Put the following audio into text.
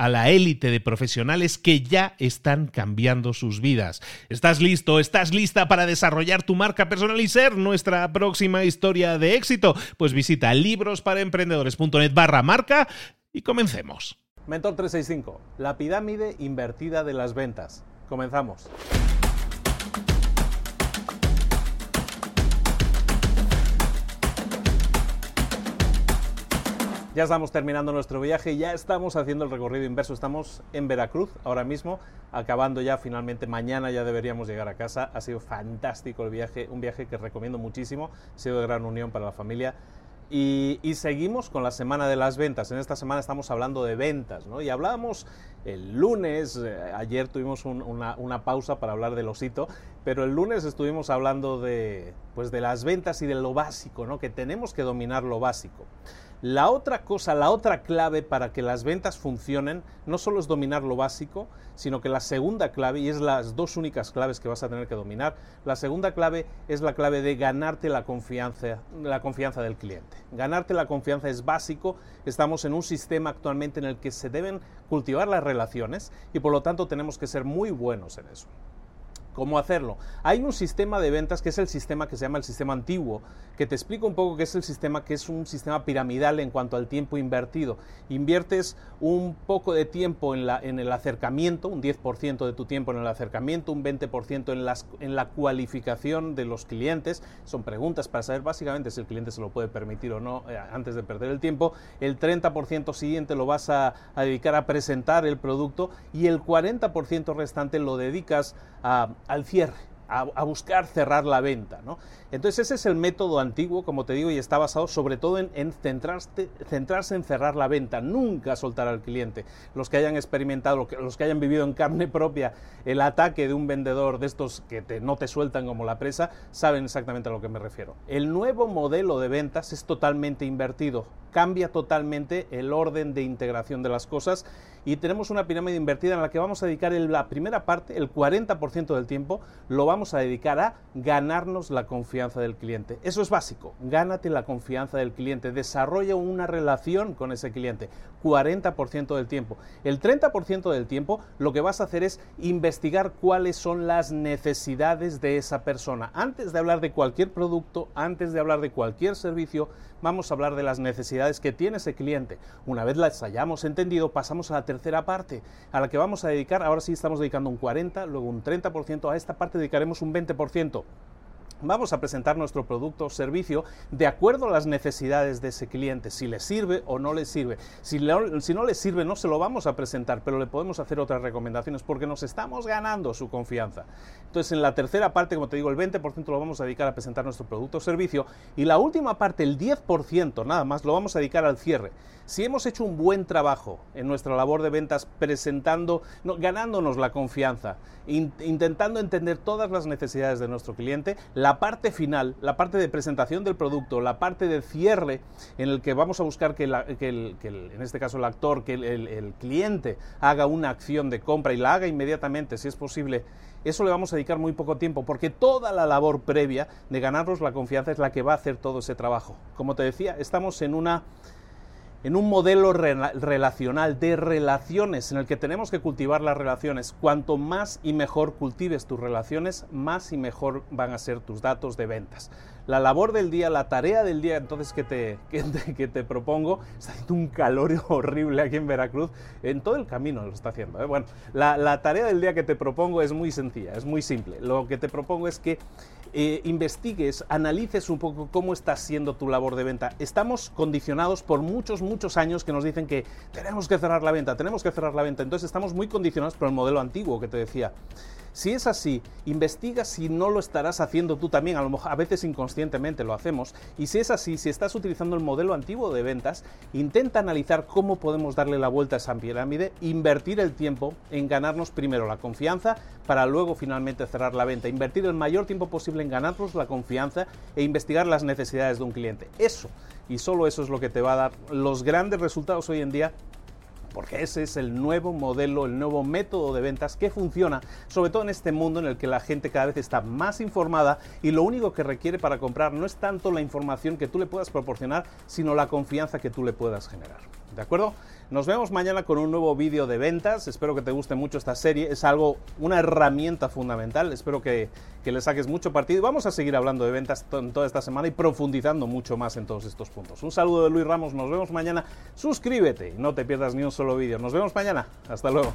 a la élite de profesionales que ya están cambiando sus vidas. ¿Estás listo? ¿Estás lista para desarrollar tu marca personal y ser nuestra próxima historia de éxito? Pues visita librosparaemprendedores.net barra marca y comencemos. Mentor 365, la pirámide invertida de las ventas. Comenzamos. Ya estamos terminando nuestro viaje, ya estamos haciendo el recorrido inverso, estamos en Veracruz ahora mismo, acabando ya finalmente, mañana ya deberíamos llegar a casa, ha sido fantástico el viaje, un viaje que recomiendo muchísimo, ha sido de gran unión para la familia. Y, seguimos con la semana de las ventas. En esta semana estamos hablando de ventas, ¿no? Y hablábamos el lunes, eh, ayer tuvimos una, pausa para hablar del osito, pero el lunes estuvimos hablando de, pues de las ventas y de lo básico, ¿no? Que tenemos que dominar lo básico. La otra cosa, la otra clave para que las ventas funcionen, no solo es dominar lo básico, sino que la segunda clave, y es las dos únicas claves que vas a tener que dominar, la segunda clave es la clave de ganarte la confianza, la confianza del cliente. Ganarte la confianza es básico, estamos en un sistema actualmente en el que se deben cultivar las relaciones y por lo tanto tenemos que ser muy buenos en eso. ¿Cómo hacerlo? Hay un sistema de ventas que es el sistema que se llama el sistema antiguo, que te explico un poco qué es el sistema, que es un sistema piramidal en cuanto al tiempo invertido. Inviertes un poco de tiempo en, el acercamiento, un 10% de tu tiempo en el acercamiento, un 20% en, las, en la cualificación de los clientes. Son preguntas para saber básicamente si el cliente se lo puede permitir o no eh, antes de perder el tiempo. El 30% siguiente lo vas a dedicar a presentar el producto y el 40% restante lo dedicas a al cierre a, buscar cerrar la venta. ¿no? Entonces ese es el método antiguo, como te digo, y está basado sobre todo en, centrarse en cerrar la venta, nunca soltar al cliente. Los que hayan experimentado, los que hayan vivido en carne propia el ataque de un vendedor de estos que no te sueltan como la presa, saben exactamente a lo que me refiero. El nuevo modelo de ventas es totalmente invertido, cambia totalmente el orden de integración de las cosas y tenemos una pirámide invertida en la que vamos a dedicar la primera parte, el 40% del tiempo, lo vamos a dedicar a ganarnos la confianza del cliente. Eso es básico, gánate la confianza del cliente, desarrolla una relación con ese cliente, 40% del tiempo. El 30% del tiempo lo que vas a hacer es investigar cuáles son las necesidades de esa persona. Antes de hablar de cualquier producto, antes de hablar de cualquier servicio, vamos a hablar de las necesidades que tiene ese cliente. Una vez las hayamos entendido, pasamos a la tercera parte, a la que vamos a dedicar, ahora sí estamos dedicando un 40, luego un 30%, a esta parte dedicaremos un 20%. Vamos a presentar nuestro producto o servicio de acuerdo a las necesidades de ese cliente, si le sirve o no le sirve. Si, no le sirve, no se lo vamos a presentar, pero le podemos hacer otras recomendaciones porque nos estamos ganando su confianza. Entonces, en la tercera parte, como te digo, el 20% lo vamos a dedicar a presentar nuestro producto o servicio y la última parte, el 10% nada más, lo vamos a dedicar al cierre. Si hemos hecho un buen trabajo en nuestra labor de ventas presentando, ganándonos la confianza, intentando entender todas las necesidades de nuestro cliente, la la parte final, la parte de presentación del producto, la parte de cierre, en el que vamos a buscar que, en este caso el actor, que el cliente haga una acción de compra y la haga inmediatamente, si es posible, eso le vamos a dedicar muy poco tiempo, porque toda la labor previa de ganarnos la confianza es la que va a hacer todo ese trabajo. Como te decía, estamos en una en un modelo relacional de relaciones en el que tenemos que cultivar las relaciones. Cuanto más y mejor cultives tus relaciones, más y mejor van a ser tus datos de ventas. La labor del día, la tarea del día entonces que te, que te, propongo, está haciendo un calor horrible aquí en Veracruz, en todo el camino lo está haciendo. ¿eh? Bueno, la, la tarea del día que te propongo es muy sencilla, es muy simple. Lo que te propongo es que eh, investigues, analices un poco cómo está siendo tu labor de venta. Estamos condicionados por muchos, muchos años que nos dicen que tenemos que cerrar la venta, tenemos que cerrar la venta. Entonces estamos muy condicionados por el modelo antiguo que te decía. Si es así, investiga si no lo estarás haciendo tú también, a lo mejor a veces inconscientemente lo hacemos, y si es así, si estás utilizando el modelo antiguo de ventas, intenta analizar cómo podemos darle la vuelta a esa pirámide, invertir el tiempo en ganarnos primero la confianza para luego finalmente cerrar la venta, invertir el mayor tiempo posible en ganarnos la confianza e investigar las necesidades de un cliente. Eso, y solo eso es lo que te va a dar los grandes resultados hoy en día porque ese es el nuevo modelo, el nuevo método de ventas que funciona, sobre todo en este mundo en el que la gente cada vez está más informada y lo único que requiere para comprar no es tanto la información que tú le puedas proporcionar, sino la confianza que tú le puedas generar. ¿De acuerdo? Nos vemos mañana con un nuevo vídeo de ventas. Espero que te guste mucho esta serie. Es algo, una herramienta fundamental. Espero que, que le saques mucho partido. Vamos a seguir hablando de ventas toda esta semana y profundizando mucho más en todos estos puntos. Un saludo de Luis Ramos. Nos vemos mañana. Suscríbete y no te pierdas ni un solo vídeo. Nos vemos mañana. Hasta luego.